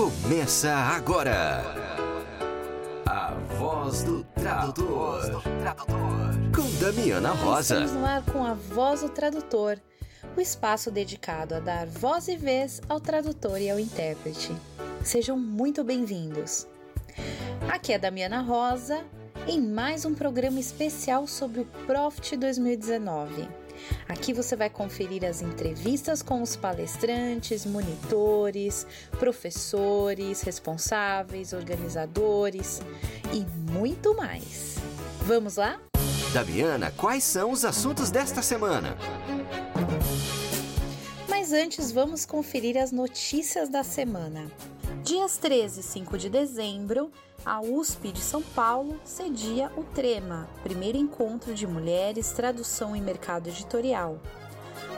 Começa agora. A voz do tradutor. Com Damiana Rosa. Estamos no ar com a Voz do Tradutor, o espaço dedicado a dar voz e vez ao tradutor e ao intérprete. Sejam muito bem-vindos. Aqui é a Damiana Rosa em mais um programa especial sobre o Profit 2019. Aqui você vai conferir as entrevistas com os palestrantes, monitores, professores, responsáveis, organizadores e muito mais. Vamos lá? Damiana, quais são os assuntos desta semana? Mas antes, vamos conferir as notícias da semana. Dias 13 e 5 de dezembro, a USP de São Paulo cedia o TREMA, primeiro encontro de mulheres, tradução e mercado editorial.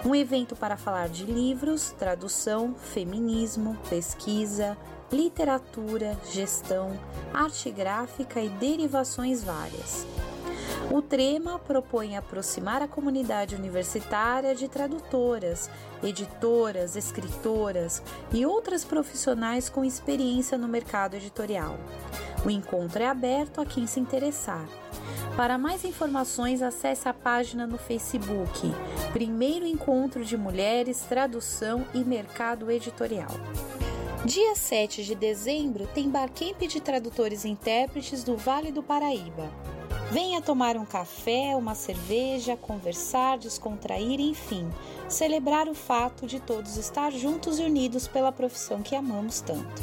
Um evento para falar de livros, tradução, feminismo, pesquisa, literatura, gestão, arte gráfica e derivações várias. O Trema propõe aproximar a comunidade universitária de tradutoras, editoras, escritoras e outras profissionais com experiência no mercado editorial. O encontro é aberto a quem se interessar. Para mais informações, acesse a página no Facebook Primeiro Encontro de Mulheres, Tradução e Mercado Editorial. Dia 7 de dezembro tem Barcamp de Tradutores e Intérpretes do Vale do Paraíba. Venha tomar um café, uma cerveja, conversar, descontrair, enfim, celebrar o fato de todos estar juntos e unidos pela profissão que amamos tanto.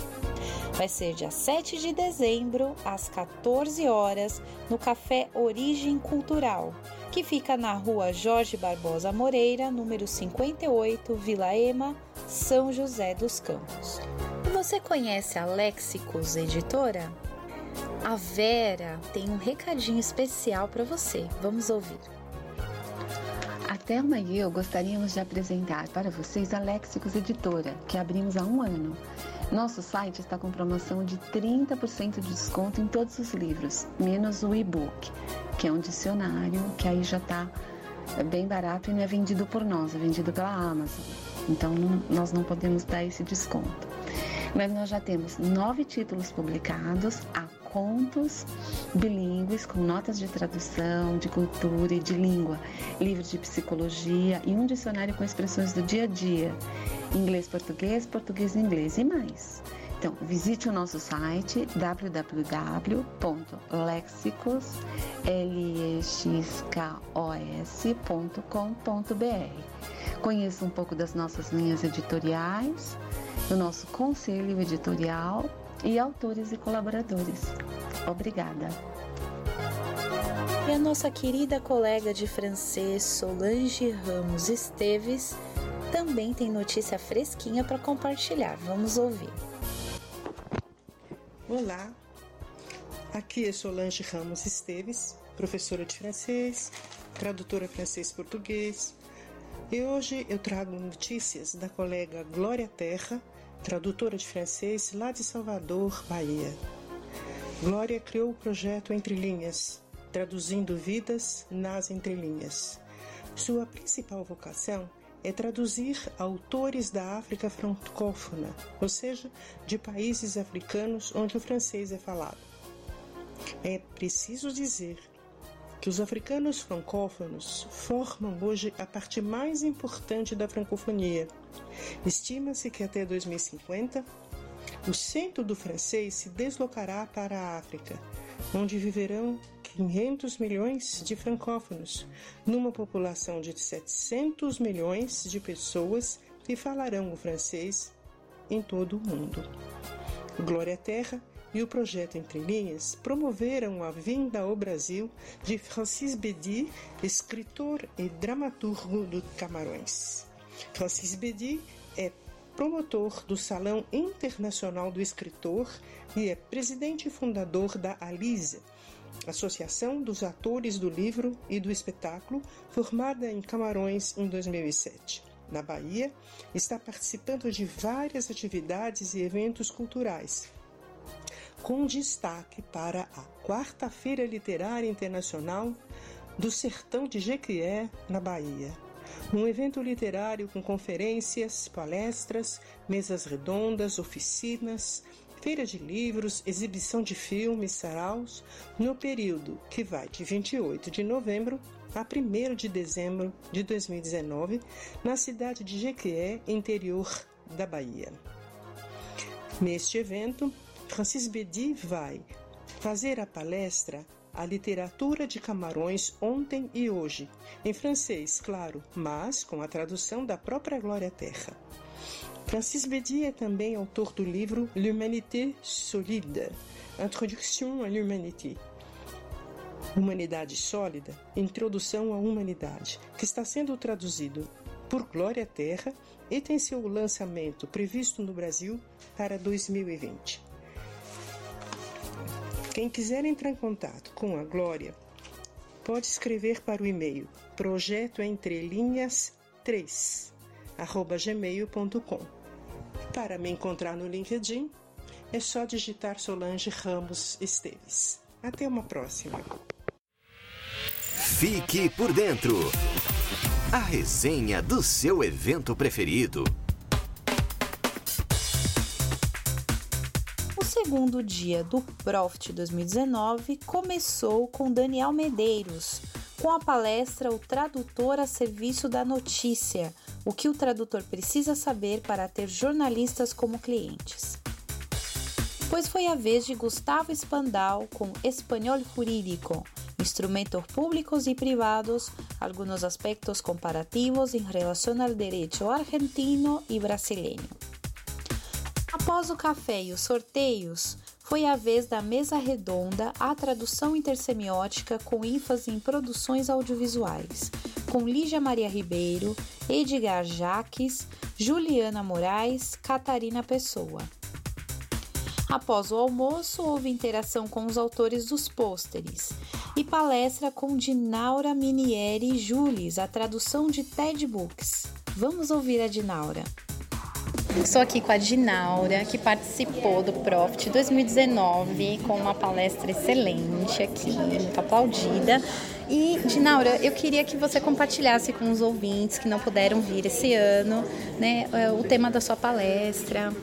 Vai ser dia 7 de dezembro, às 14 horas, no Café Origem Cultural, que fica na rua Jorge Barbosa Moreira, número 58, Vila Ema, São José dos Campos. Você conhece a Lexicos Editora? A Vera tem um recadinho especial para você. Vamos ouvir. A Thelma e eu gostaríamos de apresentar para vocês a Lexicos Editora, que abrimos há um ano. Nosso site está com promoção de 30% de desconto em todos os livros, menos o e-book, que é um dicionário que aí já está bem barato e não é vendido por nós, é vendido pela Amazon. Então não, nós não podemos dar esse desconto. Mas nós já temos nove títulos publicados a contos bilíngues com notas de tradução, de cultura e de língua, livros de psicologia e um dicionário com expressões do dia a dia, inglês, português, português, inglês e mais. Então, visite o nosso site www.lexicos.com.br. Conheça um pouco das nossas linhas editoriais, do nosso conselho editorial e autores e colaboradores. Obrigada. E a nossa querida colega de francês Solange Ramos Esteves também tem notícia fresquinha para compartilhar. Vamos ouvir. Olá, aqui é Solange Ramos Esteves, professora de francês, tradutora francês-português. E hoje eu trago notícias da colega Glória Terra, tradutora de francês lá de Salvador, Bahia. Glória criou o projeto Entre Linhas, traduzindo vidas nas entrelinhas. Sua principal vocação é traduzir autores da África francófona, ou seja, de países africanos onde o francês é falado. É preciso dizer que os africanos francófonos formam hoje a parte mais importante da francofonia. Estima-se que até 2050 o centro do francês se deslocará para a África, onde viverão 500 milhões de francófonos, numa população de 700 milhões de pessoas que falarão o francês em todo o mundo. Glória à Terra e o projeto Entre Linhas promoveram a vinda ao Brasil de Francis Bedi, escritor e dramaturgo do Camarões. Francis Bedi é promotor do Salão Internacional do Escritor e é presidente e fundador da ALISA, Associação dos Atores do Livro e do Espetáculo, formada em Camarões em 2007. Na Bahia, está participando de várias atividades e eventos culturais, com destaque para a Quarta-feira Literária Internacional do Sertão de Jequié, na Bahia, Um evento literário com conferências, palestras, mesas redondas, oficinas, feira de livros, exibição de filmes, saraus, no período que vai de 28 de novembro a 1 de dezembro de 2019, na cidade de Jequié, interior da Bahia. Neste evento, Francis Bedi vai fazer a palestra A Literatura de Camarões Ontem e Hoje, em francês, claro, mas com a tradução da própria Glória Terra. Francis Bedi é também autor do livro L'Humanité Solide, Introduction à l'Humanité, Humanidade Sólida, Introdução à Humanidade, que está sendo traduzido por Glória Terra e tem seu lançamento previsto no Brasil para 2020. Quem quiser entrar em contato com a Glória, pode escrever para o e-mail projeto entre linhas 3 gmail.com. Para me encontrar no LinkedIn, é só digitar Solange Ramos Esteves. Até uma próxima. Fique por dentro. A resenha do seu evento preferido. Segundo dia do Profit 2019 começou com Daniel Medeiros, com a palestra O Tradutor a Serviço da Notícia: O que o tradutor precisa saber para ter jornalistas como clientes. Pois foi a vez de Gustavo Spandau com Espanhol Jurídico, instrumentos públicos y privados, algunos aspectos comparativos em relação ao direito argentino e brasileiro. Após o café e os sorteios, foi a vez da mesa redonda a tradução intersemiótica com ênfase em produções audiovisuais, com Lígia Maria Ribeiro, Edgar Jaques, Juliana Moraes, Catarina Pessoa. Após o almoço, houve interação com os autores dos pôsteres e palestra com Dinaura Minieri Jules, a tradução de TED Books. Vamos ouvir a Dinaura. Estou aqui com a Dinaura, que participou do Profit 2019 com uma palestra excelente aqui, muito aplaudida. E, Dinaura, eu queria que você compartilhasse com os ouvintes que não puderam vir esse ano né, o tema da sua palestra.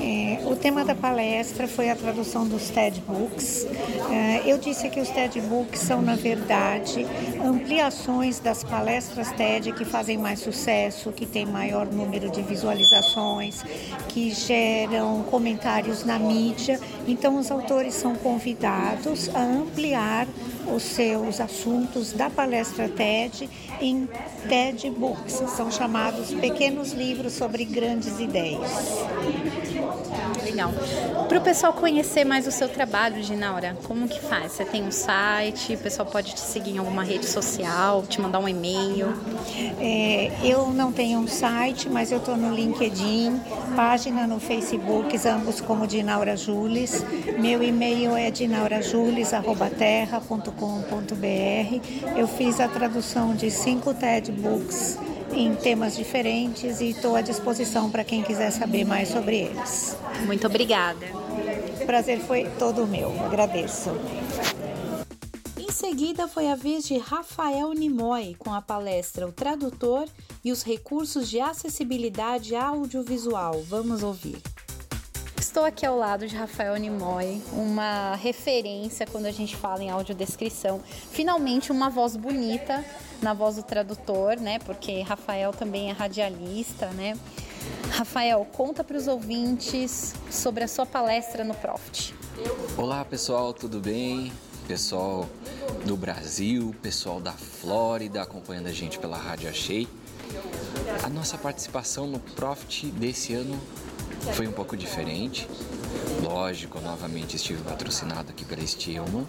É, o tema da palestra foi a tradução dos TED Books. É, eu disse que os TED Books são, na verdade, ampliações das palestras TED que fazem mais sucesso, que têm maior número de visualizações, que geram comentários na mídia. Então, os autores são convidados a ampliar os seus assuntos da palestra TED em TED Books. São chamados pequenos livros sobre grandes ideias. Legal. Para o pessoal conhecer mais o seu trabalho, Ginaura, como que faz? Você tem um site, o pessoal pode te seguir em alguma rede social, te mandar um e-mail? É, eu não tenho um site, mas eu estou no LinkedIn, página no Facebook, ambos como Dinaura Jules. Meu e-mail é dinaurajules.terra.com.br. Eu fiz a tradução de cinco TED Books em temas diferentes e estou à disposição para quem quiser saber mais sobre eles. Muito obrigada. O prazer foi todo meu. Agradeço. Em seguida foi a vez de Rafael Nimoy com a palestra O Tradutor e os recursos de acessibilidade audiovisual. Vamos ouvir. Estou aqui ao lado de Rafael Nimoy, uma referência quando a gente fala em audiodescrição. Finalmente, uma voz bonita na voz do tradutor, né? Porque Rafael também é radialista, né? Rafael, conta para os ouvintes sobre a sua palestra no Profit. Olá pessoal, tudo bem? Pessoal do Brasil, pessoal da Flórida acompanhando a gente pela Rádio Achei. A nossa participação no Profit desse ano foi um pouco diferente. Lógico, novamente estive patrocinado aqui este ano,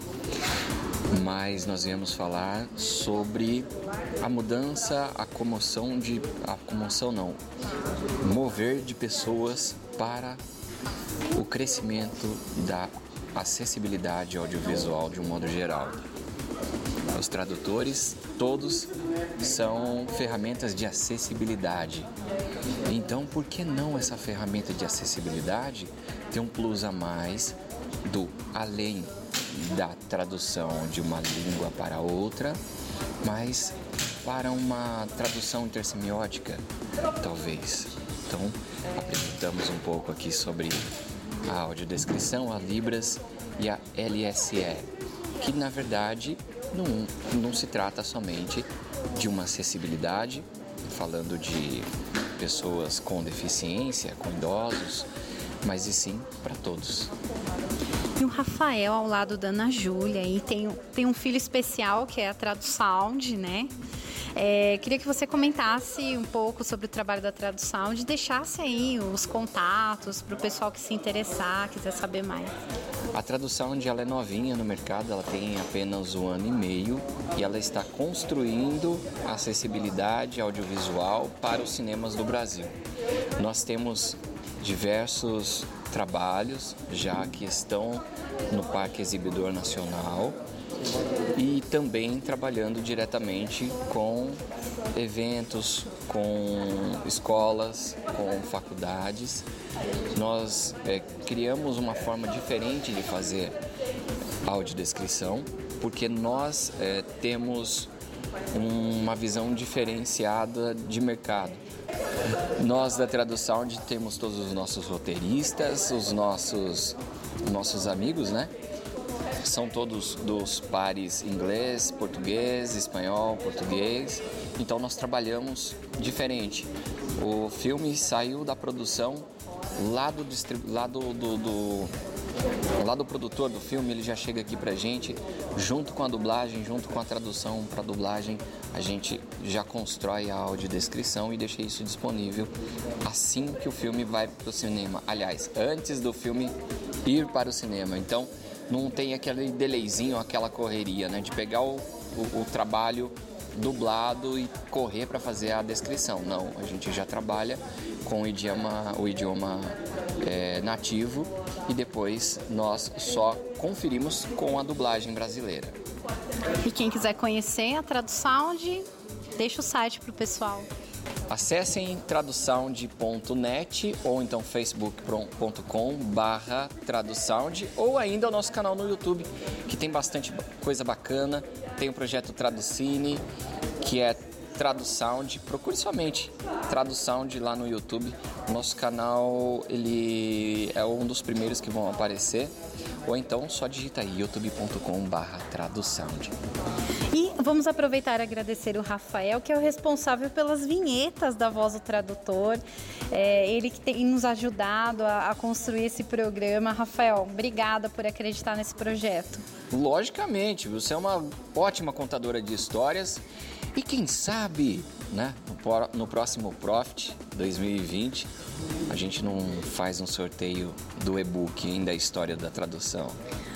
mas nós viemos falar sobre a mudança, a comoção de. a comoção não, mover de pessoas para o crescimento da acessibilidade audiovisual de um modo geral. Os tradutores, todos são ferramentas de acessibilidade. Então, por que não essa ferramenta de acessibilidade ter um plus a mais do além da tradução de uma língua para outra, mas para uma tradução intersemiótica, talvez. Então, apresentamos um pouco aqui sobre a audiodescrição, a Libras e a LSE, que na verdade não, não se trata somente de uma acessibilidade, falando de pessoas com deficiência, com idosos, mas e sim para todos. E o Rafael ao lado da Ana Júlia, e tem, tem um filho especial que é a Tradusound, né? É, queria que você comentasse um pouco sobre o trabalho da Tradução e deixasse aí os contatos para o pessoal que se interessar, quiser saber mais. A tradução de ela é novinha no mercado, ela tem apenas um ano e meio e ela está construindo acessibilidade audiovisual para os cinemas do Brasil. Nós temos diversos trabalhos já que estão no Parque Exibidor Nacional e também trabalhando diretamente com eventos, com escolas, com faculdades. Nós é, criamos uma forma diferente de fazer audiodescrição, porque nós é, temos uma visão diferenciada de mercado. Nós da Tradução temos todos os nossos roteiristas, os nossos, nossos amigos, né? São todos dos pares inglês, português, espanhol, português. Então nós trabalhamos diferente. O filme saiu da produção lá do, lá do, do, do lá do produtor do filme, ele já chega aqui pra gente, junto com a dublagem, junto com a tradução para dublagem, a gente já constrói a audiodescrição e deixa isso disponível assim que o filme vai para o cinema. Aliás, antes do filme ir para o cinema. Então, não tem aquele delayzinho, aquela correria, né? De pegar o, o, o trabalho dublado e correr para fazer a descrição. Não, a gente já trabalha com o idioma, o idioma é, nativo e depois nós só conferimos com a dublagem brasileira. E quem quiser conhecer a tradução, deixa o site para o pessoal. Acessem tradusound.net ou então facebook.com barra tradusound ou ainda o nosso canal no YouTube, que tem bastante coisa bacana. Tem o projeto Traducine, que é Tradusound. Procure somente Tradusound lá no YouTube. Nosso canal ele é um dos primeiros que vão aparecer. Ou então só digita aí youtube.com barra tradusound. E vamos aproveitar e agradecer o Rafael, que é o responsável pelas vinhetas da Voz do Tradutor. É, ele que tem nos ajudado a, a construir esse programa. Rafael, obrigada por acreditar nesse projeto. Logicamente, você é uma ótima contadora de histórias e quem sabe, né, no próximo Profit 2020, a gente não faz um sorteio do e-book ainda a história da tradução.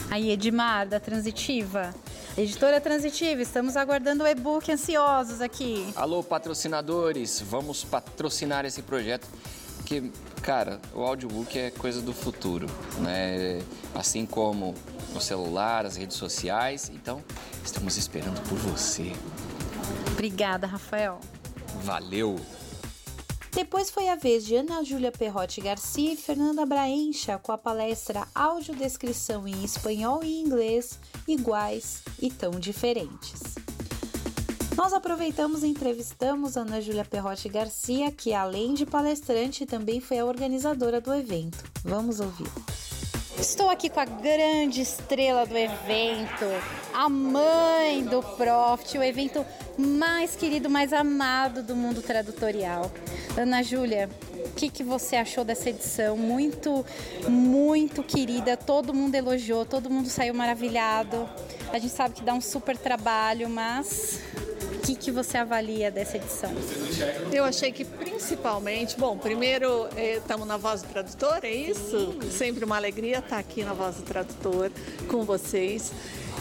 Aí, Edmar, da Transitiva. Editora Transitiva, estamos aguardando o e-book ansiosos aqui. Alô, patrocinadores, vamos patrocinar esse projeto. Que, cara, o audiobook é coisa do futuro, né? Assim como o celular, as redes sociais. Então, estamos esperando por você. Obrigada, Rafael. Valeu! Depois foi a vez de Ana Júlia Perrotti Garcia e Fernanda Braencha com a palestra Audiodescrição em Espanhol e Inglês Iguais e Tão Diferentes. Nós aproveitamos e entrevistamos Ana Júlia Perrotti Garcia, que além de palestrante também foi a organizadora do evento. Vamos ouvir. Estou aqui com a grande estrela do evento, a mãe do Profit, o evento mais querido, mais amado do mundo tradutorial. Ana Júlia, o que, que você achou dessa edição? Muito, muito querida, todo mundo elogiou, todo mundo saiu maravilhado. A gente sabe que dá um super trabalho, mas o que, que você avalia dessa edição? Eu achei que principalmente, bom, primeiro estamos eh, na Voz do Tradutor, é isso? Sim. Sempre uma alegria estar aqui na Voz do Tradutor com vocês.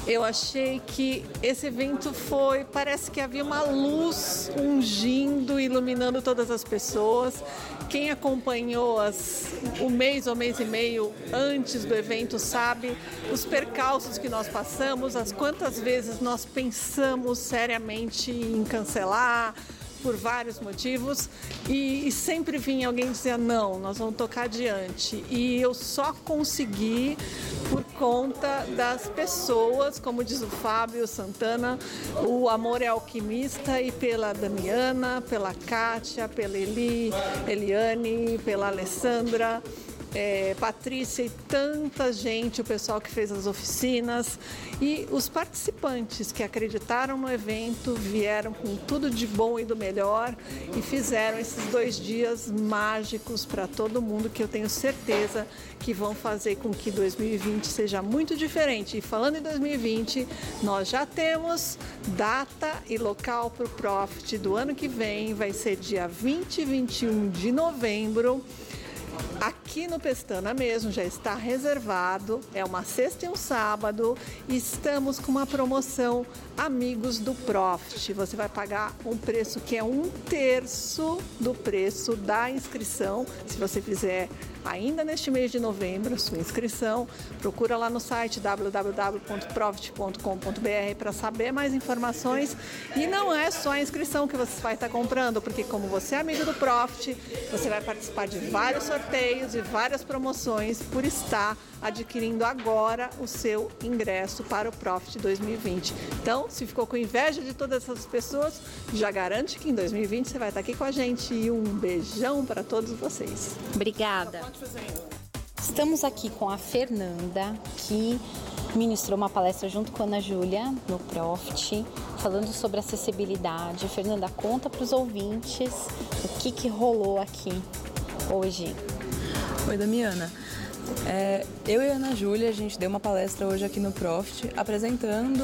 Eu achei que esse evento foi, parece que havia uma luz ungindo, iluminando todas as pessoas. Quem acompanhou as, o mês ou mês e meio antes do evento sabe os percalços que nós passamos, as quantas vezes nós pensamos seriamente em cancelar, por vários motivos e, e sempre vinha alguém dizer não, nós vamos tocar adiante. E eu só consegui por conta das pessoas, como diz o Fábio Santana, o amor é alquimista e pela Damiana, pela Kátia, pela Eli, Eliane, pela Alessandra é, Patrícia e tanta gente, o pessoal que fez as oficinas e os participantes que acreditaram no evento, vieram com tudo de bom e do melhor e fizeram esses dois dias mágicos para todo mundo que eu tenho certeza que vão fazer com que 2020 seja muito diferente. E falando em 2020, nós já temos data e local para o Profit do ano que vem, vai ser dia 20 e 21 de novembro. Aqui no Pestana mesmo já está reservado, é uma sexta e um sábado, e estamos com uma promoção Amigos do Profit. Você vai pagar um preço que é um terço do preço da inscrição, se você fizer ainda neste mês de novembro sua inscrição. Procura lá no site www.profit.com.br para saber mais informações. E não é só a inscrição que você vai estar comprando, porque como você é amigo do Profit, você vai participar de vários sorteios e várias promoções por estar adquirindo agora o seu ingresso para o Profit 2020. Então, se ficou com inveja de todas essas pessoas, já garante que em 2020 você vai estar aqui com a gente. E um beijão para todos vocês. Obrigada. Estamos aqui com a Fernanda, que ministrou uma palestra junto com a Ana Júlia no Profit, falando sobre acessibilidade. Fernanda, conta para os ouvintes o que, que rolou aqui hoje. Oi, Damiana. É, eu e a Ana Júlia, a gente deu uma palestra hoje aqui no Profit, apresentando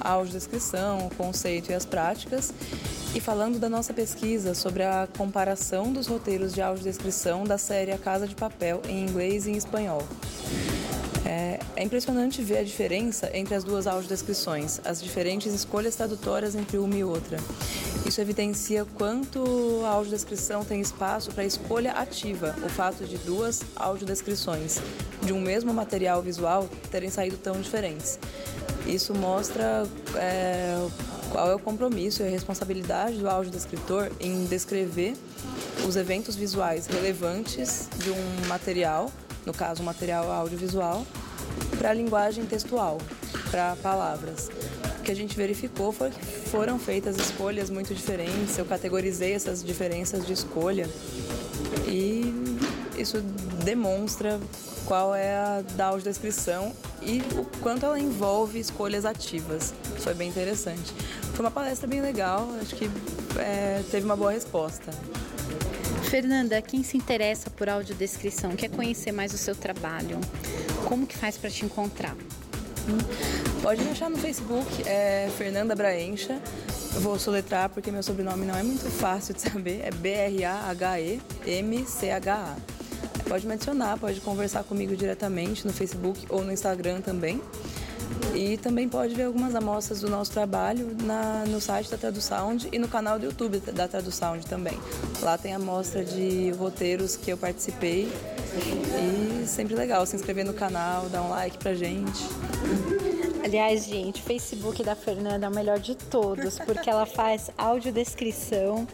a audiodescrição, o conceito e as práticas, e falando da nossa pesquisa sobre a comparação dos roteiros de audiodescrição da série A Casa de Papel em inglês e em espanhol. É, é, impressionante ver a diferença entre as duas audiodescrições, as diferentes escolhas tradutórias entre uma e outra. Isso evidencia quanto a audiodescrição tem espaço para escolha ativa, o fato de duas audiodescrições de um mesmo material visual terem saído tão diferentes. Isso mostra é, qual é o compromisso e a responsabilidade do audiodescritor em descrever os eventos visuais relevantes de um material no caso, material audiovisual, para a linguagem textual, para palavras. O que a gente verificou foi que foram feitas escolhas muito diferentes, eu categorizei essas diferenças de escolha e isso demonstra qual é a da audiodescrição e o quanto ela envolve escolhas ativas. Foi bem interessante. Foi uma palestra bem legal, acho que é, teve uma boa resposta. Fernanda, quem se interessa por audiodescrição, quer conhecer mais o seu trabalho, como que faz para te encontrar? Pode me achar no Facebook, é Fernanda Braencha. Vou soletrar porque meu sobrenome não é muito fácil de saber, é B-R-A-H-E-M-C-H-A. Pode me adicionar, pode conversar comigo diretamente no Facebook ou no Instagram também. E também pode ver algumas amostras do nosso trabalho na, no site da Tradusound e no canal do YouTube da Tradusound também. Lá tem amostra de roteiros que eu participei e sempre legal se inscrever no canal, dar um like pra gente. Aliás, gente, o Facebook da Fernanda é o melhor de todos, porque ela faz audiodescrição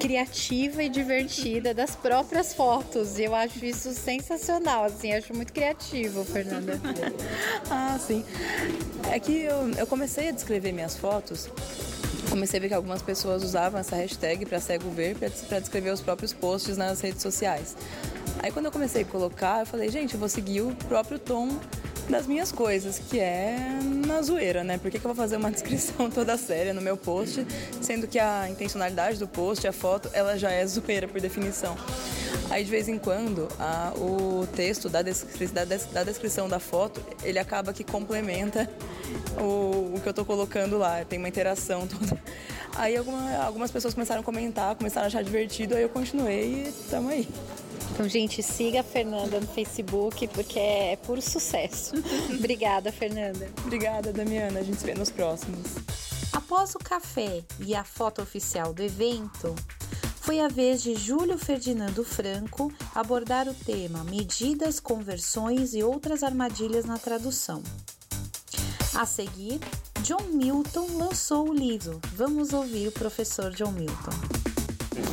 criativa e divertida das próprias fotos. E eu acho isso sensacional, assim, acho muito criativo, Fernanda. ah, sim. É que eu, eu comecei a descrever minhas fotos comecei a ver que algumas pessoas usavam essa hashtag para cego ver para descrever os próprios posts nas redes sociais. Aí quando eu comecei a colocar, eu falei, gente, eu vou seguir o próprio tom das minhas coisas, que é na zoeira, né? Por que, que eu vou fazer uma descrição toda séria no meu post, sendo que a intencionalidade do post, a foto, ela já é zoeira por definição. Aí de vez em quando a, o texto da, descri da, da, descrição da foto ele acaba que complementa o, o que eu estou colocando lá, tem uma interação toda. Aí alguma, algumas pessoas começaram a comentar, começaram a achar divertido, aí eu continuei e estamos aí. Então, gente, siga a Fernanda no Facebook porque é puro sucesso. Obrigada, Fernanda. Obrigada, Damiana. A gente se vê nos próximos. Após o café e a foto oficial do evento, foi a vez de Júlio Ferdinando Franco abordar o tema Medidas, Conversões e outras armadilhas na tradução. A seguir, John Milton lançou o livro. Vamos ouvir o professor John Milton.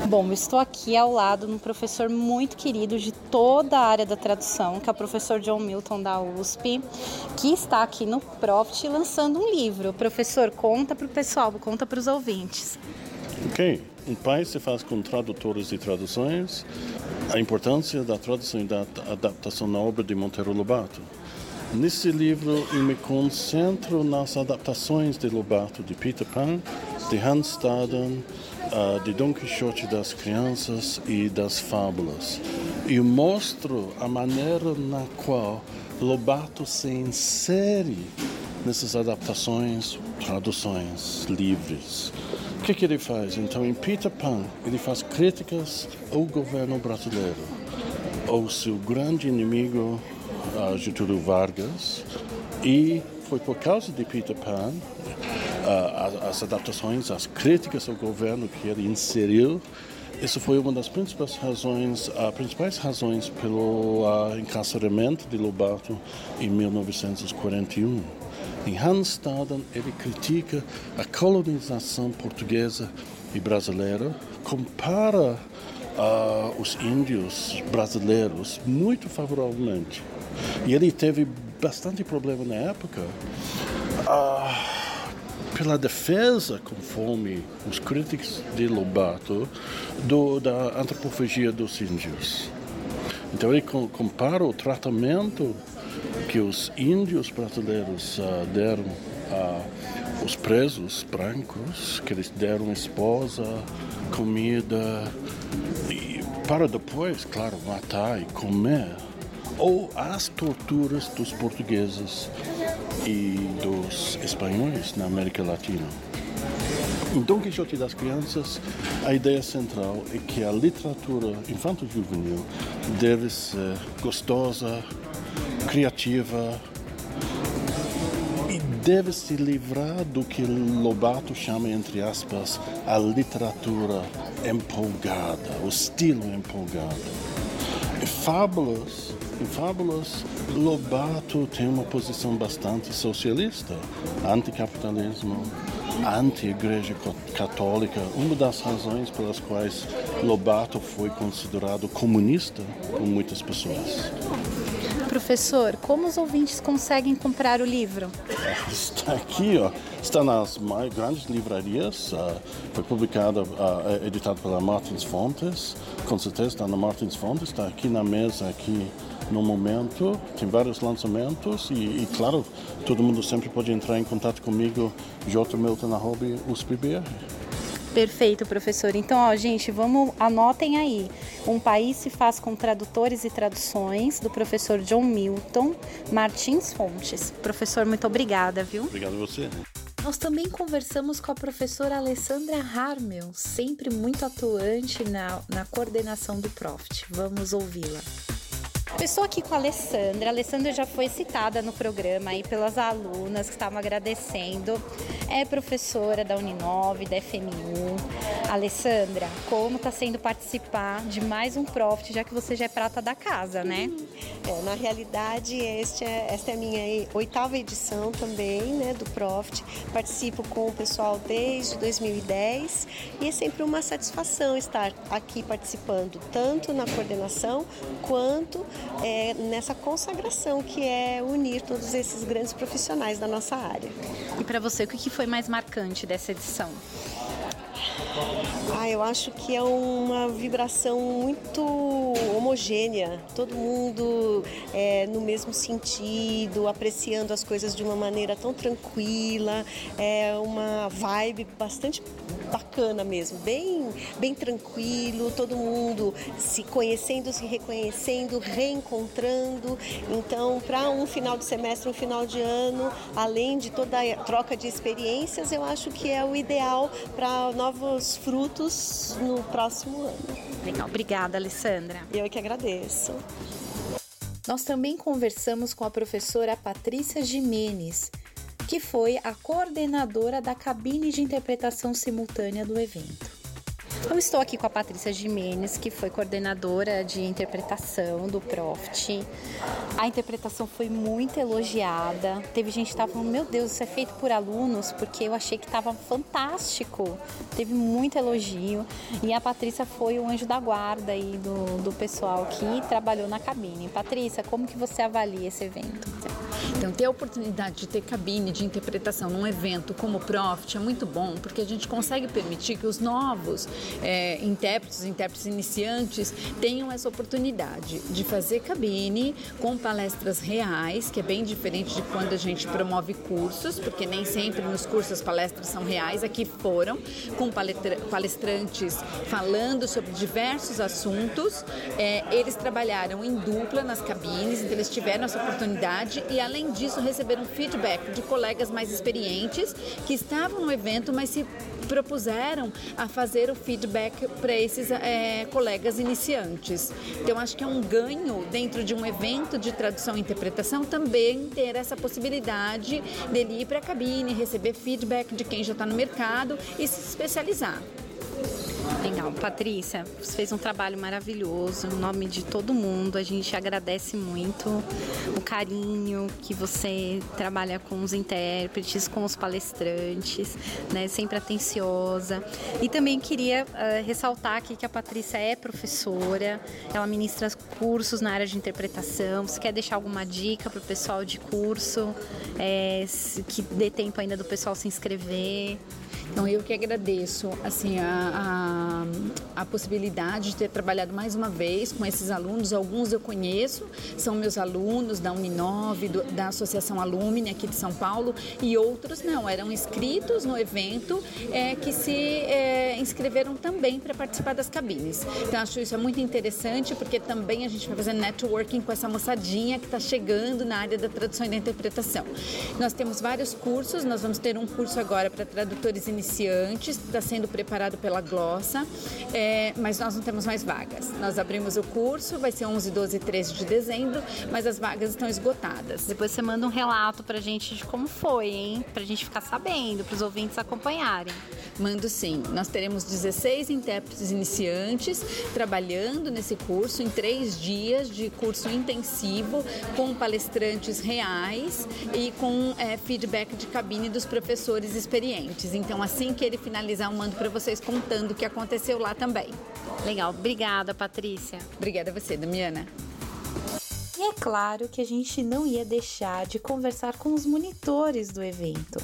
Bom, estou aqui ao lado de um professor muito querido de toda a área da tradução, que é o professor John Milton da USP, que está aqui no Profit lançando um livro. Professor, conta para o pessoal, conta para os ouvintes. Ok, um país se faz com tradutores e traduções. A importância da tradução e da adaptação na obra de Monteiro Lobato. Nesse livro, eu me concentro nas adaptações de Lobato, de Peter Pan, de Hans Staden, uh, de Dom Quixote das Crianças e das Fábulas. E mostro a maneira na qual Lobato se insere nessas adaptações, traduções livres. O que, que ele faz? Então, em Peter Pan, ele faz críticas ao governo brasileiro, ao seu grande inimigo, uh, Getúlio Vargas, e foi por causa de Peter Pan uh, as adaptações, as críticas ao governo que ele inseriu. Isso foi uma das principais razões, uh, principais razões pelo uh, encarceramento de Lobato em 1941. Em Hanstaden, ele critica a colonização portuguesa e brasileira, compara uh, os índios brasileiros muito favoravelmente. E ele teve bastante problema na época. Uh, pela defesa, conforme os críticos de Lobato, do, da antropofagia dos índios. Então ele compara o tratamento que os índios brasileiros uh, deram aos presos brancos, que eles deram esposa, comida, e para depois, claro, matar e comer, ou as torturas dos portugueses e dos espanhóis na América Latina. Em Dom Quixote das Crianças, a ideia central é que a literatura infanto-juvenil deve ser gostosa, criativa e deve se livrar do que Lobato chama, entre aspas, a literatura empolgada, o estilo empolgado. Fábulas Fábulas, Lobato tem uma posição bastante socialista, anticapitalismo, anti-igreja católica. Uma das razões pelas quais Lobato foi considerado comunista por muitas pessoas. Professor, como os ouvintes conseguem comprar o livro? Está aqui, ó. está nas mais grandes livrarias. Uh, foi publicado, uh, editado pela Martins Fontes. Com certeza está na Martins Fontes. Está aqui na mesa aqui no momento. Tem vários lançamentos e, e, claro, todo mundo sempre pode entrar em contato comigo, jmilton.usbbr. Perfeito, professor. Então, ó, gente, vamos anotem aí. Um país se faz com tradutores e traduções do professor John Milton Martins Fontes. Professor, muito obrigada, viu? Obrigado a você. Nós também conversamos com a professora Alessandra Harmel, sempre muito atuante na, na coordenação do Profit. Vamos ouvi-la. Estou aqui com a Alessandra. A Alessandra já foi citada no programa aí pelas alunas que estavam agradecendo. É professora da Uninove, da FMU. Alessandra, como está sendo participar de mais um Profit, já que você já é prata da casa, né? É, na realidade, este é, esta é a minha oitava edição também, né, do Profit. Participo com o pessoal desde 2010 e é sempre uma satisfação estar aqui participando, tanto na coordenação quanto é, nessa consagração que é unir todos esses grandes profissionais da nossa área. E para você, o que foi mais marcante dessa edição? Ah, eu acho que é uma vibração muito homogênea, todo mundo é, no mesmo sentido, apreciando as coisas de uma maneira tão tranquila, é uma vibe bastante bacana mesmo, bem, bem tranquilo, todo mundo se conhecendo, se reconhecendo, reencontrando. Então, para um final de semestre, um final de ano, além de toda a troca de experiências, eu acho que é o ideal para novos frutos no próximo ano. Legal, obrigada, Alessandra. Eu é que agradeço. Nós também conversamos com a professora Patrícia Jimenez, que foi a coordenadora da cabine de interpretação simultânea do evento. Eu estou aqui com a Patrícia Jimenez, que foi coordenadora de interpretação do Profit. A interpretação foi muito elogiada. Teve gente que estava falando, meu Deus, isso é feito por alunos, porque eu achei que estava fantástico. Teve muito elogio. E a Patrícia foi o anjo da guarda aí do, do pessoal que trabalhou na cabine. Patrícia, como que você avalia esse evento? Então, ter a oportunidade de ter cabine de interpretação num evento como o Profit é muito bom, porque a gente consegue permitir que os novos é, intérpretes, intérpretes iniciantes, tenham essa oportunidade de fazer cabine com palestras reais, que é bem diferente de quando a gente promove cursos, porque nem sempre nos cursos as palestras são reais, aqui foram, com palestrantes falando sobre diversos assuntos. É, eles trabalharam em dupla nas cabines, então eles tiveram essa oportunidade e, além disso, receberam feedback de colegas mais experientes que estavam no evento, mas se propuseram a fazer o feedback para esses é, colegas iniciantes. Então, acho que é um ganho dentro de um evento de tradução e interpretação também ter essa possibilidade dele ir para a cabine, receber feedback de quem já está no mercado e se especializar. Legal. Patrícia, você fez um trabalho maravilhoso. Em nome de todo mundo, a gente agradece muito o carinho que você trabalha com os intérpretes, com os palestrantes, né? Sempre atenciosa. E também queria uh, ressaltar aqui que a Patrícia é professora, ela ministra cursos na área de interpretação. Você quer deixar alguma dica para o pessoal de curso? É, que dê tempo ainda do pessoal se inscrever? Então eu que agradeço assim a, a, a, possibilidade de ter trabalhado mais uma vez com esses alunos. Alguns eu conheço, são meus alunos da Uninove, do, da Associação Alumni aqui de São Paulo, e outros não, eram inscritos no evento é, que se é, inscreveram também para participar das cabines. Então acho isso é muito interessante porque também a gente vai fazer networking com essa moçadinha que está chegando na área da tradução e da interpretação. Nós temos vários cursos, nós vamos ter um curso agora para tradutores iniciantes, está sendo preparado pela Glossa, é, mas nós não temos mais vagas. Nós abrimos o curso, vai ser 11, 12 e 13 de dezembro, mas as vagas estão esgotadas. Depois você manda um relato para a gente de como foi, hein? Para a gente ficar sabendo, para os ouvintes acompanharem. Mando sim. Nós teremos 16 intérpretes iniciantes trabalhando nesse curso em três dias de curso intensivo com palestrantes reais e com é, feedback de cabine dos professores experientes. Então, assim que ele finalizar, eu mando para vocês contando o que aconteceu lá também. Legal. Obrigada, Patrícia. Obrigada a você, Damiana. E é claro que a gente não ia deixar de conversar com os monitores do evento.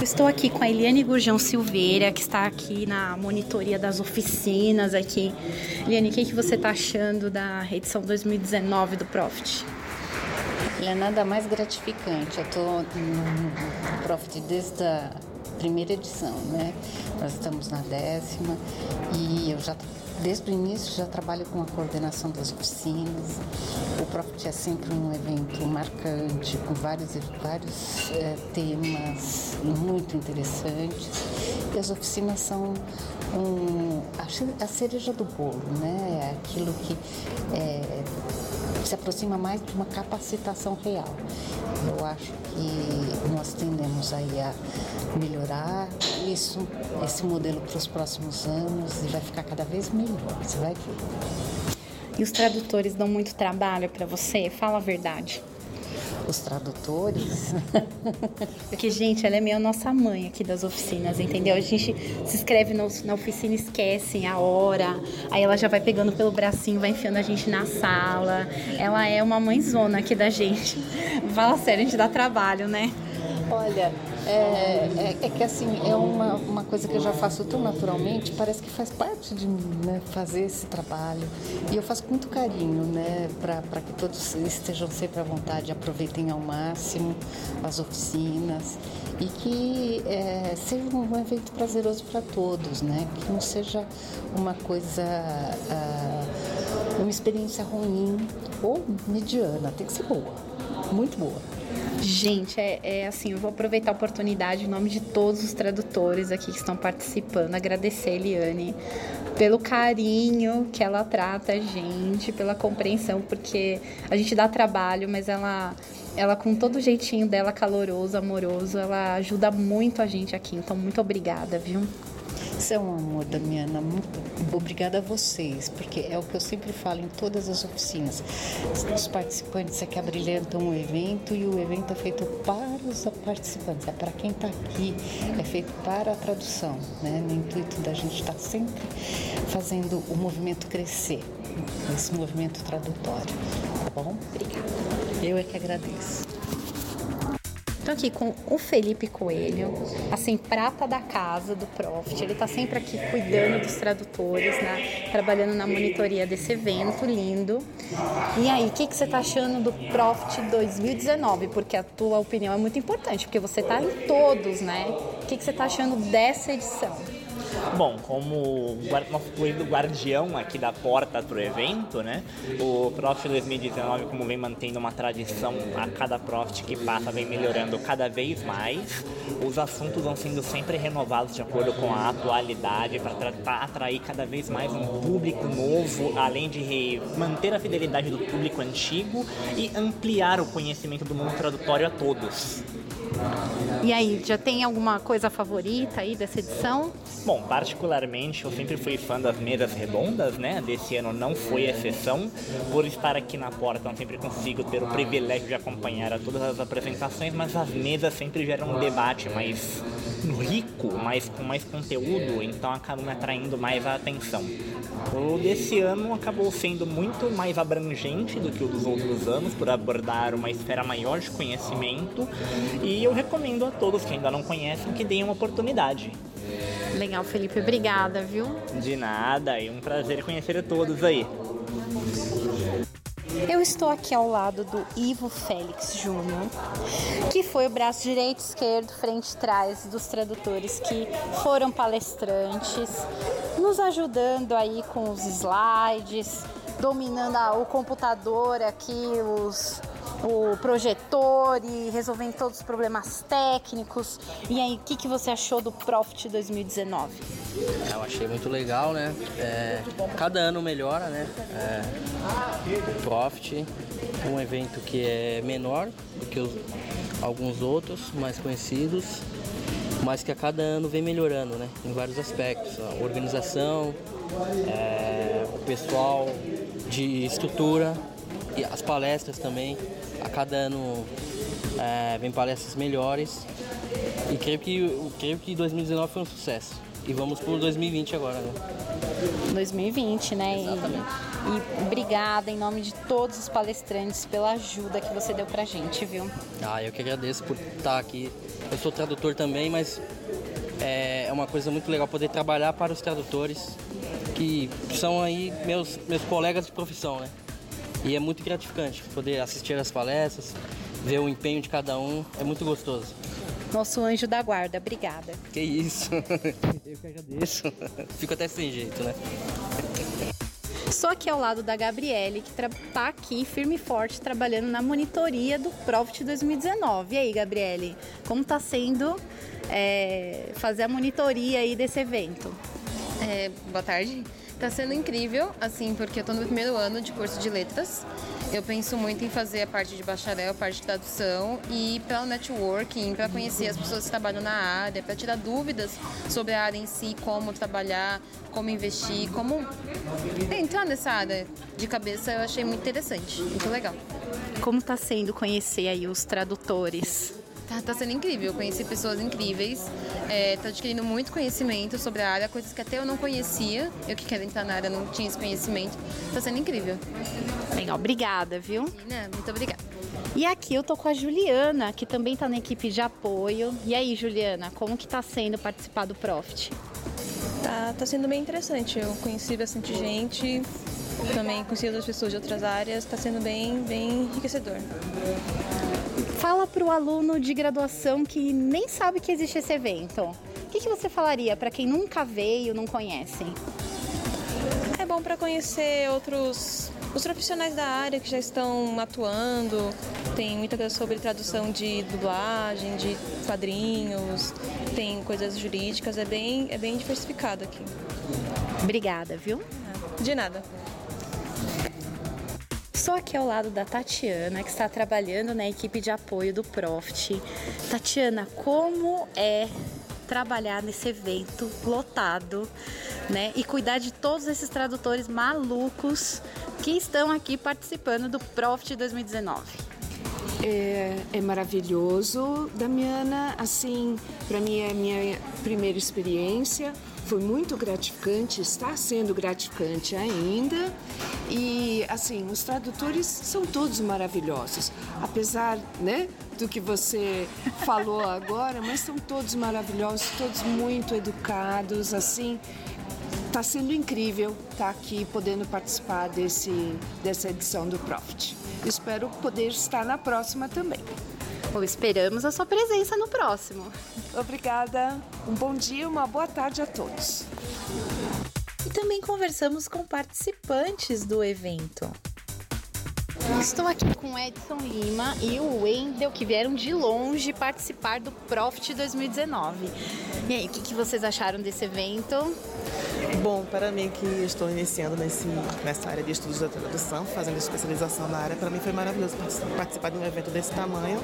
Estou aqui com a Eliane Gurjão Silveira, que está aqui na monitoria das oficinas aqui. Eliane, o que, que você está achando da edição 2019 do Profit? Ele é nada mais gratificante. Eu estou no Profit desde a primeira edição, né? Nós estamos na décima e eu já desde o início já trabalho com a coordenação das oficinas. O Profit é sempre um evento marcante, com vários, vários é, temas muito interessantes. E as oficinas são um, a, cereja do bolo, né? É aquilo que é, se aproxima mais de uma capacitação real. Eu acho que nós tendemos aí a melhorar isso, esse modelo para os próximos anos e vai ficar cada vez melhor, você vai ver. E os tradutores dão muito trabalho para você? Fala a verdade os tradutores. Porque, gente, ela é meio nossa mãe aqui das oficinas, entendeu? A gente se inscreve no, na oficina, esquece a hora, aí ela já vai pegando pelo bracinho, vai enfiando a gente na sala. Ela é uma mãezona aqui da gente. Fala sério, a gente dá trabalho, né? Olha, é, é, é, que assim, é uma, uma coisa que eu já faço tão naturalmente, parece que faz parte de mim, né, fazer esse trabalho. E eu faço com muito carinho, né, para que todos estejam sempre à vontade, aproveitem ao máximo as oficinas e que é, seja um evento prazeroso para todos, né, que não seja uma coisa, uh, uma experiência ruim ou mediana, tem que ser boa, muito boa. Gente, é, é, assim, eu vou aproveitar a oportunidade em nome de todos os tradutores aqui que estão participando, agradecer a Eliane pelo carinho que ela trata a gente, pela compreensão, porque a gente dá trabalho, mas ela ela com todo o jeitinho dela caloroso, amoroso, ela ajuda muito a gente aqui. Então, muito obrigada, viu? Você é um amor, Damiana. Muito obrigada a vocês, porque é o que eu sempre falo em todas as oficinas. Os participantes é que abrilhantam o evento e o evento é feito para os participantes, é para quem está aqui, é feito para a tradução, né? no intuito da gente estar tá sempre fazendo o movimento crescer, esse movimento tradutório. Tá bom? Obrigada. Eu é que agradeço. Estou aqui com o Felipe Coelho, assim, prata da casa do Profit. Ele está sempre aqui cuidando dos tradutores, né? Trabalhando na monitoria desse evento lindo. E aí, o que, que você está achando do Profit 2019? Porque a tua opinião é muito importante, porque você está em todos, né? O que, que você está achando dessa edição? Bom, como guardião aqui da porta para o evento, né? O Profit 2019, como vem mantendo uma tradição a cada Profit que passa, vem melhorando cada vez mais. Os assuntos vão sendo sempre renovados de acordo com a atualidade para atrair cada vez mais um público novo, além de manter a fidelidade do público antigo e ampliar o conhecimento do mundo tradutório a todos. E aí, já tem alguma coisa favorita aí dessa edição? Bom, particularmente eu sempre fui fã das mesas redondas, né? Desse ano não foi exceção. Por estar aqui na porta, eu sempre consigo ter o privilégio de acompanhar a todas as apresentações, mas as mesas sempre geram um debate mais rico, mais, com mais conteúdo, então acabam me atraindo mais a atenção. O desse ano acabou sendo muito mais abrangente do que o dos outros anos, por abordar uma esfera maior de conhecimento, e eu recomendo a todos que ainda não conhecem que deem uma oportunidade. Legal, Felipe, obrigada, viu? De nada, e um prazer conhecer a todos aí. Eu estou aqui ao lado do Ivo Félix Júnior, que foi o braço direito, esquerdo, frente e trás dos tradutores que foram palestrantes, nos ajudando aí com os slides, dominando o computador aqui, os, o projetor e resolvendo todos os problemas técnicos. E aí, o que, que você achou do Profit 2019? Eu achei muito legal, né? É, cada ano melhora, né? É, o Profit, um evento que é menor do que os, alguns outros, mais conhecidos, mas que a cada ano vem melhorando, né? Em vários aspectos. A organização, é, o pessoal de estrutura e as palestras também. A cada ano é, vem palestras melhores. E creio que, creio que 2019 foi um sucesso. E vamos por 2020 agora, né? 2020, né? Exatamente. E, e obrigada em nome de todos os palestrantes pela ajuda que você deu pra gente, viu? Ah, eu que agradeço por estar aqui. Eu sou tradutor também, mas é, é uma coisa muito legal poder trabalhar para os tradutores, que são aí meus, meus colegas de profissão, né? E é muito gratificante poder assistir às palestras, ver o empenho de cada um, é muito gostoso. Nosso anjo da guarda, obrigada. Que isso, eu que agradeço. Fico até sem jeito, né? Estou aqui ao lado da Gabriele, que está aqui firme e forte trabalhando na monitoria do Profit 2019. E aí, Gabriele, como está sendo é, fazer a monitoria aí desse evento? É, boa tarde. Está sendo incrível, assim, porque eu estou no primeiro ano de curso de letras. Eu penso muito em fazer a parte de bacharel, a parte de tradução e pelo networking, para conhecer as pessoas que trabalham na área, para tirar dúvidas sobre a área em si, como trabalhar, como investir, como entrar nessa área de cabeça, eu achei muito interessante, muito legal. Como está sendo conhecer aí os tradutores? Tá, tá sendo incrível, eu conheci pessoas incríveis, é, tô adquirindo muito conhecimento sobre a área, coisas que até eu não conhecia, eu que quero entrar na área não tinha esse conhecimento, tá sendo incrível. Legal, obrigada, viu? Né, muito obrigada. E aqui eu tô com a Juliana, que também tá na equipe de apoio. E aí, Juliana, como que tá sendo participar do Profit? Tá, tá sendo bem interessante, eu conheci bastante gente, também conheci outras pessoas de outras áreas, tá sendo bem, bem enriquecedor. Fala para o aluno de graduação que nem sabe que existe esse evento. O que, que você falaria para quem nunca veio, não conhece? É bom para conhecer outros os profissionais da área que já estão atuando. Tem muita coisa sobre tradução de dublagem, de quadrinhos, tem coisas jurídicas, é bem, é bem diversificado aqui. Obrigada, viu? De nada. Estou aqui ao lado da Tatiana, que está trabalhando na equipe de apoio do Profit. Tatiana, como é trabalhar nesse evento lotado, né? E cuidar de todos esses tradutores malucos que estão aqui participando do Profit 2019. É, é, maravilhoso, Damiana. Assim, para mim é a minha primeira experiência. Foi muito gratificante, está sendo gratificante ainda. E assim, os tradutores são todos maravilhosos, apesar, né, do que você falou agora, mas são todos maravilhosos, todos muito educados, assim. Está sendo incrível estar tá aqui podendo participar desse, dessa edição do Profit. Espero poder estar na próxima também. Bom, esperamos a sua presença no próximo. Obrigada. Um bom dia, uma boa tarde a todos. E também conversamos com participantes do evento. Estou aqui com Edson Lima e o Wendel, que vieram de longe participar do Profit 2019. E aí, o que, que vocês acharam desse evento? Bom, para mim que estou iniciando nesse, nessa área de estudos da tradução, fazendo especialização na área, para mim foi maravilhoso participar de um evento desse tamanho,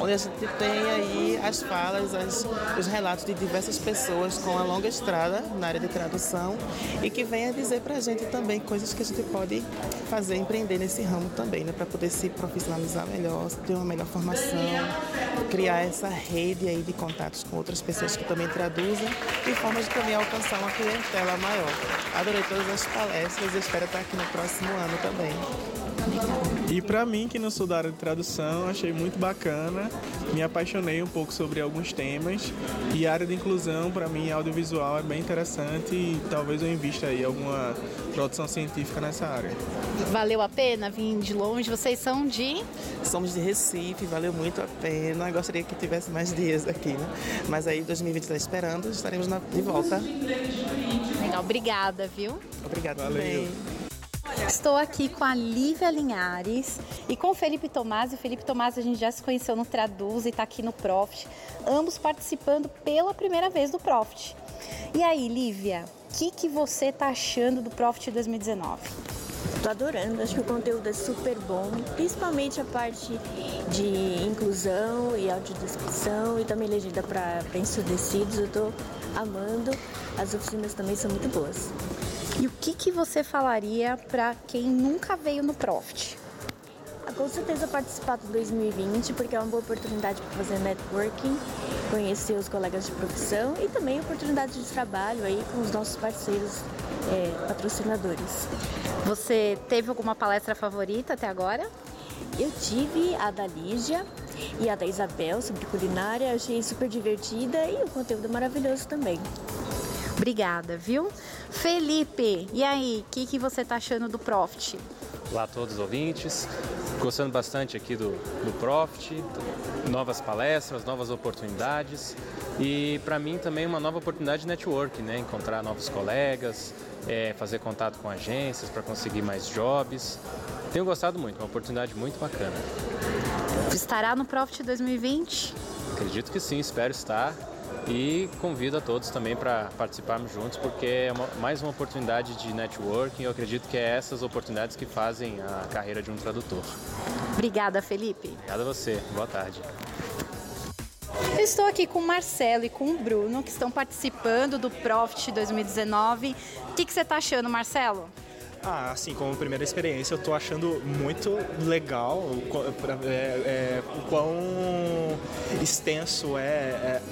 onde a gente tem aí as falas, as, os relatos de diversas pessoas com uma longa estrada na área de tradução e que venha dizer para a gente também coisas que a gente pode fazer, empreender nesse ramo também, né, para poder se profissionalizar melhor, ter uma melhor formação, criar essa rede aí de contatos com outras pessoas que também traduzem e formas de também alcançar uma clientela maior. Adorei todas as palestras e espero estar aqui no próximo ano também. E para mim, que não sou da área de tradução, achei muito bacana. Me apaixonei um pouco sobre alguns temas. E a área de inclusão, para mim, audiovisual é bem interessante e talvez eu invista aí alguma produção científica nessa área. Valeu a pena vir de longe? Vocês são de? Somos de Recife, valeu muito a pena. Eu gostaria que tivesse mais dias aqui, né? Mas aí 2020 está esperando, estaremos de volta. Legal, obrigada, viu? Obrigado Valeu. também. Estou aqui com a Lívia Linhares e com o Felipe Tomás. O Felipe Tomás a gente já se conheceu no Traduz e está aqui no Profit, ambos participando pela primeira vez do Profit. E aí, Lívia, o que, que você está achando do Profit 2019? Tô adorando, acho que o conteúdo é super bom, principalmente a parte de inclusão e audiodescrição e também legenda para ensurdecidos. Eu tô amando, as oficinas também são muito boas. E o que, que você falaria para quem nunca veio no Profit? Ah, Com certeza participar do 2020, porque é uma boa oportunidade para fazer networking, conhecer os colegas de profissão e também oportunidade de trabalho aí com os nossos parceiros é, patrocinadores. Você teve alguma palestra favorita até agora? Eu tive a da Lígia e a da Isabel sobre culinária, achei super divertida e o conteúdo maravilhoso também. Obrigada, viu? Felipe, e aí, o que, que você tá achando do Profit? Olá a todos os ouvintes, gostando bastante aqui do, do Profit, novas palestras, novas oportunidades e para mim também uma nova oportunidade de network, né? encontrar novos colegas, é, fazer contato com agências para conseguir mais jobs. Tenho gostado muito, uma oportunidade muito bacana. Estará no Profit 2020? Acredito que sim, espero estar e convido a todos também para participarmos juntos, porque é uma, mais uma oportunidade de networking. Eu acredito que é essas oportunidades que fazem a carreira de um tradutor. Obrigada, Felipe. Obrigado a você. Boa tarde. Eu estou aqui com o Marcelo e com o Bruno, que estão participando do Profit 2019. O que, que você está achando, Marcelo? Ah, assim, como primeira experiência, eu tô achando muito legal o, é, é, o quão extenso é, é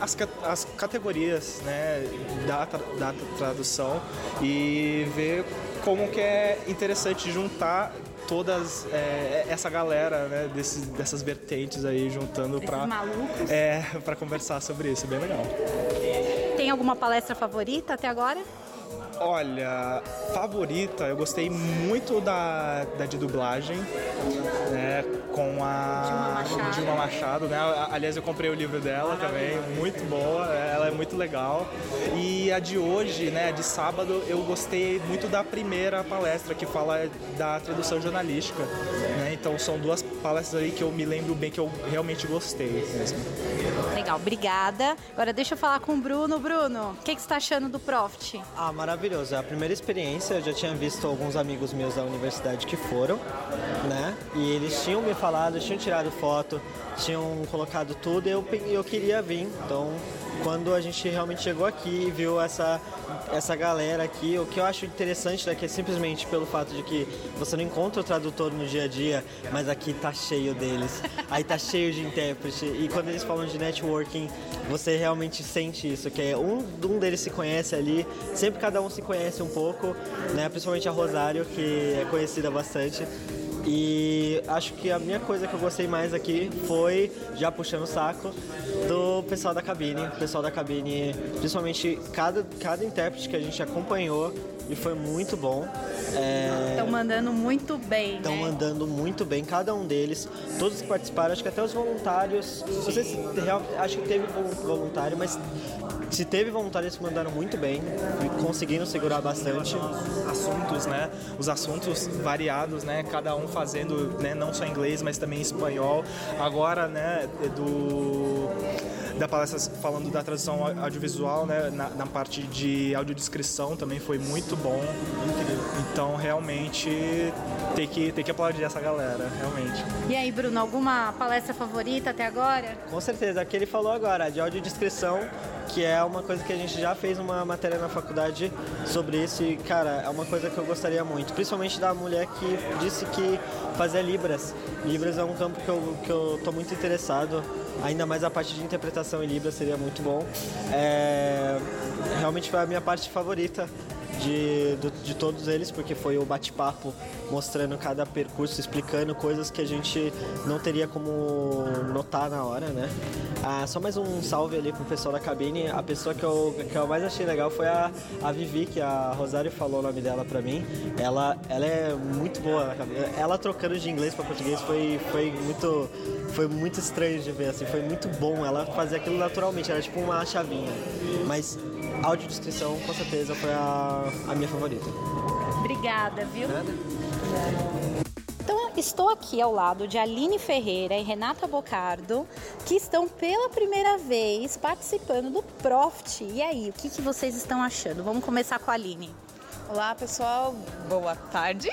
as, as categorias né, da, da tradução e ver como que é interessante juntar todas é, essa galera né, dessas vertentes aí juntando para é, para conversar sobre isso, é bem legal. Tem alguma palestra favorita até agora? Olha, favorita, eu gostei muito da, da de dublagem, né? Com a Dilma Machado. Dilma Machado, né? Aliás, eu comprei o livro dela também, muito boa, ela é muito legal. E a de hoje, né, de sábado, eu gostei muito da primeira palestra que fala da tradução jornalística? Então são duas palestras aí que eu me lembro bem que eu realmente gostei mesmo. Legal, obrigada. Agora deixa eu falar com o Bruno. Bruno, o que, que você está achando do Profit? Ah, maravilhoso. É a primeira experiência, eu já tinha visto alguns amigos meus da universidade que foram, né? E eles tinham me falado, tinham tirado foto, tinham colocado tudo e eu, eu queria vir. Então, quando a gente realmente chegou aqui e viu essa, essa galera aqui, o que eu acho interessante daqui é simplesmente pelo fato de que você não encontra o tradutor no dia a dia, mas aqui tá cheio deles. Aí tá cheio de intérprete. E quando eles falam de networking, você realmente sente isso, que é um, um deles se conhece ali, sempre cada um se conhece um pouco, né? Principalmente a Rosário, que é conhecida bastante. E acho que a minha coisa que eu gostei mais aqui foi, já puxando o saco, do pessoal da cabine. O pessoal da cabine, principalmente cada, cada intérprete que a gente acompanhou, e foi muito bom. Estão é... mandando muito bem. Estão né? mandando muito bem, cada um deles. Todos que participaram, acho que até os voluntários. Não sei se acho que teve voluntário, mas se teve voluntários que mandaram muito bem, conseguiram segurar bastante. Assuntos, né? Os assuntos variados, né? Cada um fazendo, né? Não só inglês, mas também espanhol. Agora, né? Do da palestra falando da tradução audiovisual, né, na, na, parte de audiodescrição também foi muito bom. Então, realmente, tem que, tem que aplaudir essa galera, realmente. E aí, Bruno, alguma palestra favorita até agora? Com certeza, a que ele falou agora, de audiodescrição, que é uma coisa que a gente já fez uma matéria na faculdade sobre isso e, cara, é uma coisa que eu gostaria muito, principalmente da mulher que disse que fazia Libras. Libras é um campo que eu, que eu tô muito interessado, ainda mais a parte de interpretação em Libras seria muito bom. É, realmente foi a minha parte favorita de, de, de todos eles, porque foi o bate-papo mostrando cada percurso, explicando coisas que a gente não teria como notar na hora, né? Ah, só mais um salve ali pro pessoal da cabine. A pessoa que eu, que eu mais achei legal foi a, a Vivi, que a Rosário falou o nome dela pra mim. Ela, ela é muito boa. Ela trocando de inglês para português foi, foi muito foi muito estranho de ver, assim, foi muito bom. Ela fazia aquilo naturalmente, era tipo uma chavinha. Mas audiodescrição, com certeza, foi a, a minha favorita. Obrigada, viu? Nada. Então, estou aqui ao lado de Aline Ferreira e Renata Bocardo, que estão pela primeira vez participando do Profit. E aí, o que, que vocês estão achando? Vamos começar com a Aline. Olá, pessoal. Boa tarde.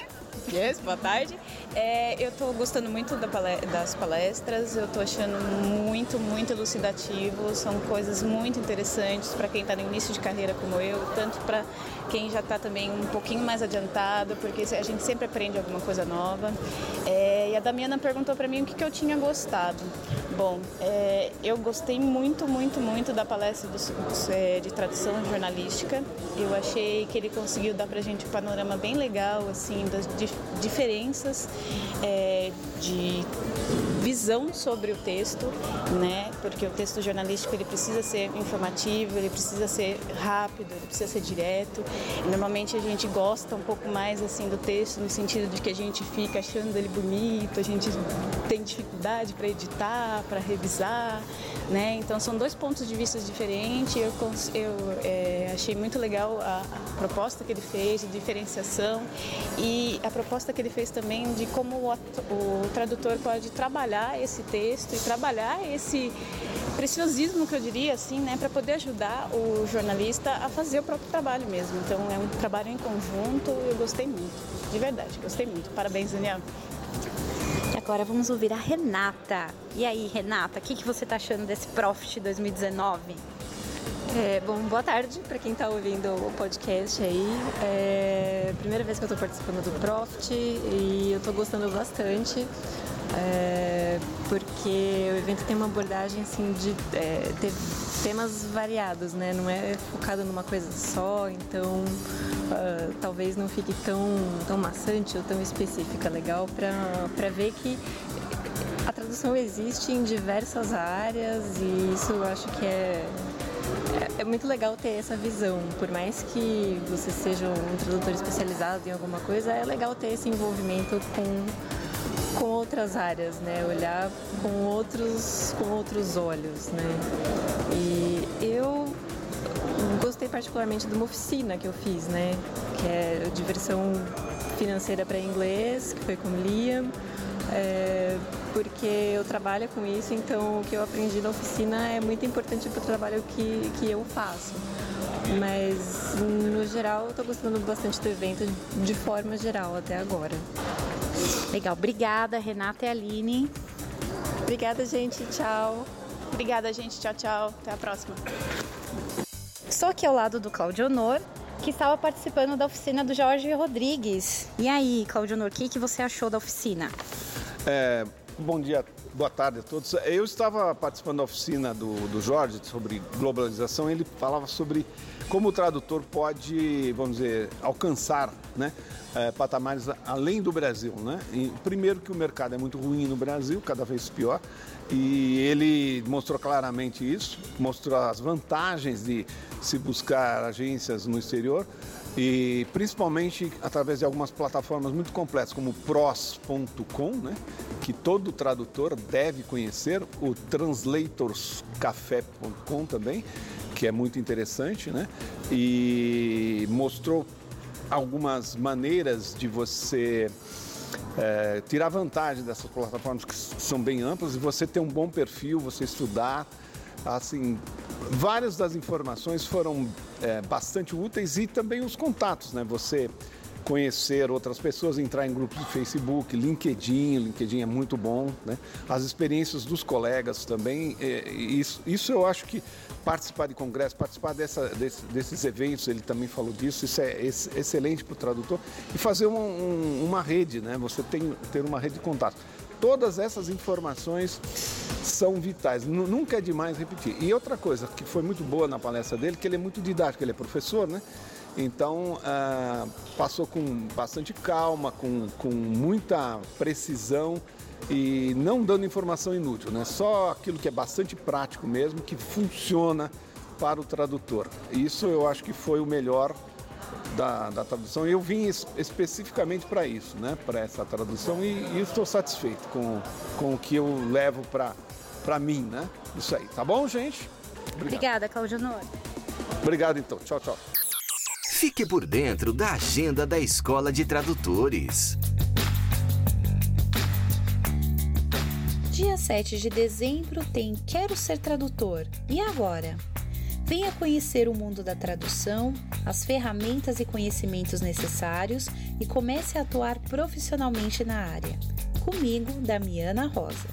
Yes, boa tarde. É, eu estou gostando muito das palestras, eu estou achando muito, muito elucidativo, são coisas muito interessantes para quem está no início de carreira como eu, tanto para quem já está também um pouquinho mais adiantado, porque a gente sempre aprende alguma coisa nova. É, e a Damiana perguntou para mim o que, que eu tinha gostado. Bom, é, eu gostei muito, muito, muito da palestra do, é, de tradução jornalística. Eu achei que ele conseguiu dar para a gente um panorama bem legal, assim, das dif diferenças é, de visão sobre o texto, né? Porque o texto jornalístico ele precisa ser informativo, ele precisa ser rápido, ele precisa ser direto. Normalmente a gente gosta um pouco mais assim do texto no sentido de que a gente fica achando ele bonito, a gente tem dificuldade para editar, para revisar, né? Então são dois pontos de vista diferentes. Eu, eu é, achei muito legal a, a, proposta que ele fez de diferenciação e a proposta que ele fez também de como o, o tradutor pode trabalhar esse texto e trabalhar esse preciosismo que eu diria assim, né, para poder ajudar o jornalista a fazer o próprio trabalho mesmo. Então é um trabalho em conjunto. Eu gostei muito, de verdade, gostei muito. Parabéns, Daniel. Agora vamos ouvir a Renata. E aí, Renata, o que, que você está achando desse Profit 2019? É, bom, boa tarde para quem está ouvindo o podcast aí. É primeira vez que eu estou participando do Profit e eu estou gostando bastante. É, porque o evento tem uma abordagem assim de é, ter temas variados, né? Não é focado numa coisa só, então uh, talvez não fique tão, tão maçante ou tão específica. Legal para ver que a tradução existe em diversas áreas e isso eu acho que é, é, é muito legal ter essa visão. Por mais que você seja um tradutor especializado em alguma coisa, é legal ter esse envolvimento com com outras áreas, né? Olhar com outros, com outros olhos, né? E eu gostei particularmente de uma oficina que eu fiz, né? Que é diversão financeira para inglês, que foi com Liam. É, porque eu trabalho com isso, então o que eu aprendi na oficina é muito importante para o trabalho que, que eu faço. Mas no geral eu tô gostando bastante do evento de forma geral até agora. Legal, obrigada Renata e Aline. Obrigada, gente. Tchau. Obrigada, gente. Tchau, tchau. Até a próxima. Estou aqui ao lado do Claudio Honor, que estava participando da oficina do Jorge Rodrigues. E aí, Claudio Honor, o que, que você achou da oficina? É, bom dia, boa tarde a todos. Eu estava participando da oficina do, do Jorge sobre globalização. Ele falava sobre como o tradutor pode, vamos dizer, alcançar né, é, patamares além do Brasil. Né? E, primeiro que o mercado é muito ruim no Brasil, cada vez pior, e ele mostrou claramente isso, mostrou as vantagens de se buscar agências no exterior e principalmente através de algumas plataformas muito complexas como pros.com, né, que todo tradutor deve conhecer, o translatorscafé.com também, que é muito interessante, né, e mostrou algumas maneiras de você é, tirar vantagem dessas plataformas que são bem amplas e você ter um bom perfil, você estudar, assim, várias das informações foram é, bastante úteis e também os contatos, né? Você conhecer outras pessoas, entrar em grupos de Facebook, LinkedIn, LinkedIn é muito bom, né? As experiências dos colegas também, é, isso, isso eu acho que participar de congresso, participar dessa, desse, desses eventos, ele também falou disso, isso é ex excelente para o tradutor e fazer um, um, uma rede, né? Você tem ter uma rede de contatos. Todas essas informações são vitais, nunca é demais repetir. E outra coisa que foi muito boa na palestra dele, que ele é muito didático, ele é professor, né? Então, ah, passou com bastante calma, com, com muita precisão e não dando informação inútil, né? Só aquilo que é bastante prático mesmo, que funciona para o tradutor. Isso eu acho que foi o melhor da, da tradução. Eu vim es, especificamente para isso, né? Para essa tradução e, e estou satisfeito com, com o que eu levo para mim, né? Isso aí, tá bom, gente? Obrigado. Obrigada, Claudio Nor. Obrigado, então. Tchau, tchau. Fique por dentro da agenda da Escola de Tradutores. Dia 7 de dezembro tem Quero Ser Tradutor. E agora? Venha conhecer o mundo da tradução, as ferramentas e conhecimentos necessários e comece a atuar profissionalmente na área. Comigo, Damiana Rosa.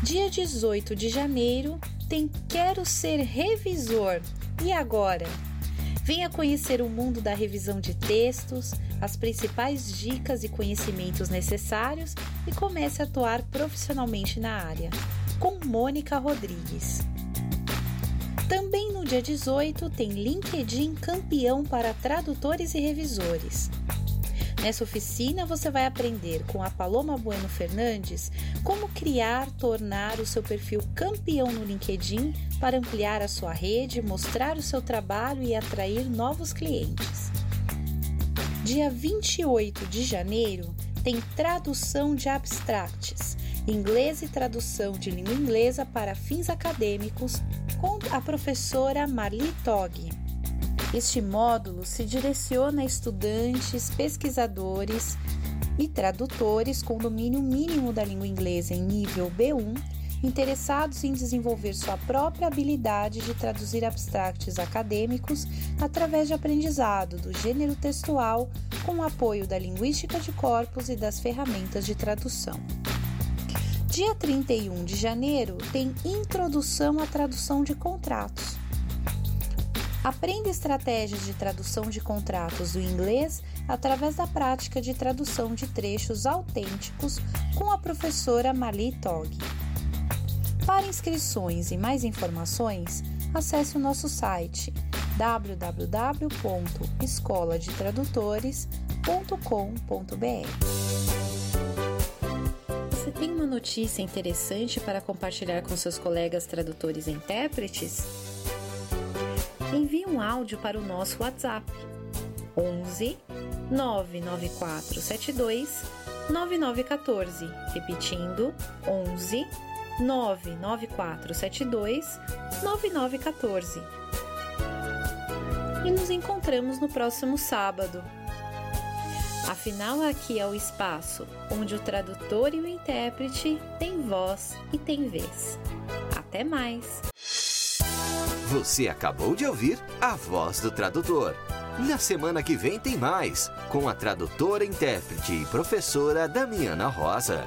Dia 18 de janeiro tem Quero Ser Revisor. E agora? Venha conhecer o mundo da revisão de textos, as principais dicas e conhecimentos necessários e comece a atuar profissionalmente na área. Com Mônica Rodrigues. Também no dia 18 tem LinkedIn Campeão para tradutores e revisores. Nessa oficina você vai aprender com a Paloma Bueno Fernandes como criar, tornar o seu perfil campeão no LinkedIn para ampliar a sua rede, mostrar o seu trabalho e atrair novos clientes. Dia 28 de janeiro tem tradução de abstracts, inglês e tradução de língua inglesa para fins acadêmicos com a professora Marli Togg. Este módulo se direciona a estudantes, pesquisadores e tradutores com domínio mínimo da língua inglesa em nível B1, interessados em desenvolver sua própria habilidade de traduzir abstracts acadêmicos através de aprendizado do gênero textual com o apoio da linguística de corpos e das ferramentas de tradução. Dia 31 de janeiro tem Introdução à Tradução de Contratos Aprenda estratégias de tradução de contratos do inglês através da prática de tradução de trechos autênticos com a professora Mali Tog. Para inscrições e mais informações, acesse o nosso site www.escoladetradutores.com.br. Você tem uma notícia interessante para compartilhar com seus colegas tradutores e intérpretes? envie um áudio para o nosso WhatsApp 11 99472 9914, repetindo 11 99472 9914. E nos encontramos no próximo sábado. Afinal, aqui é o espaço onde o tradutor e o intérprete têm voz e têm vez. Até mais! Você acabou de ouvir a voz do tradutor. Na semana que vem tem mais, com a tradutora, intérprete e professora Damiana Rosa.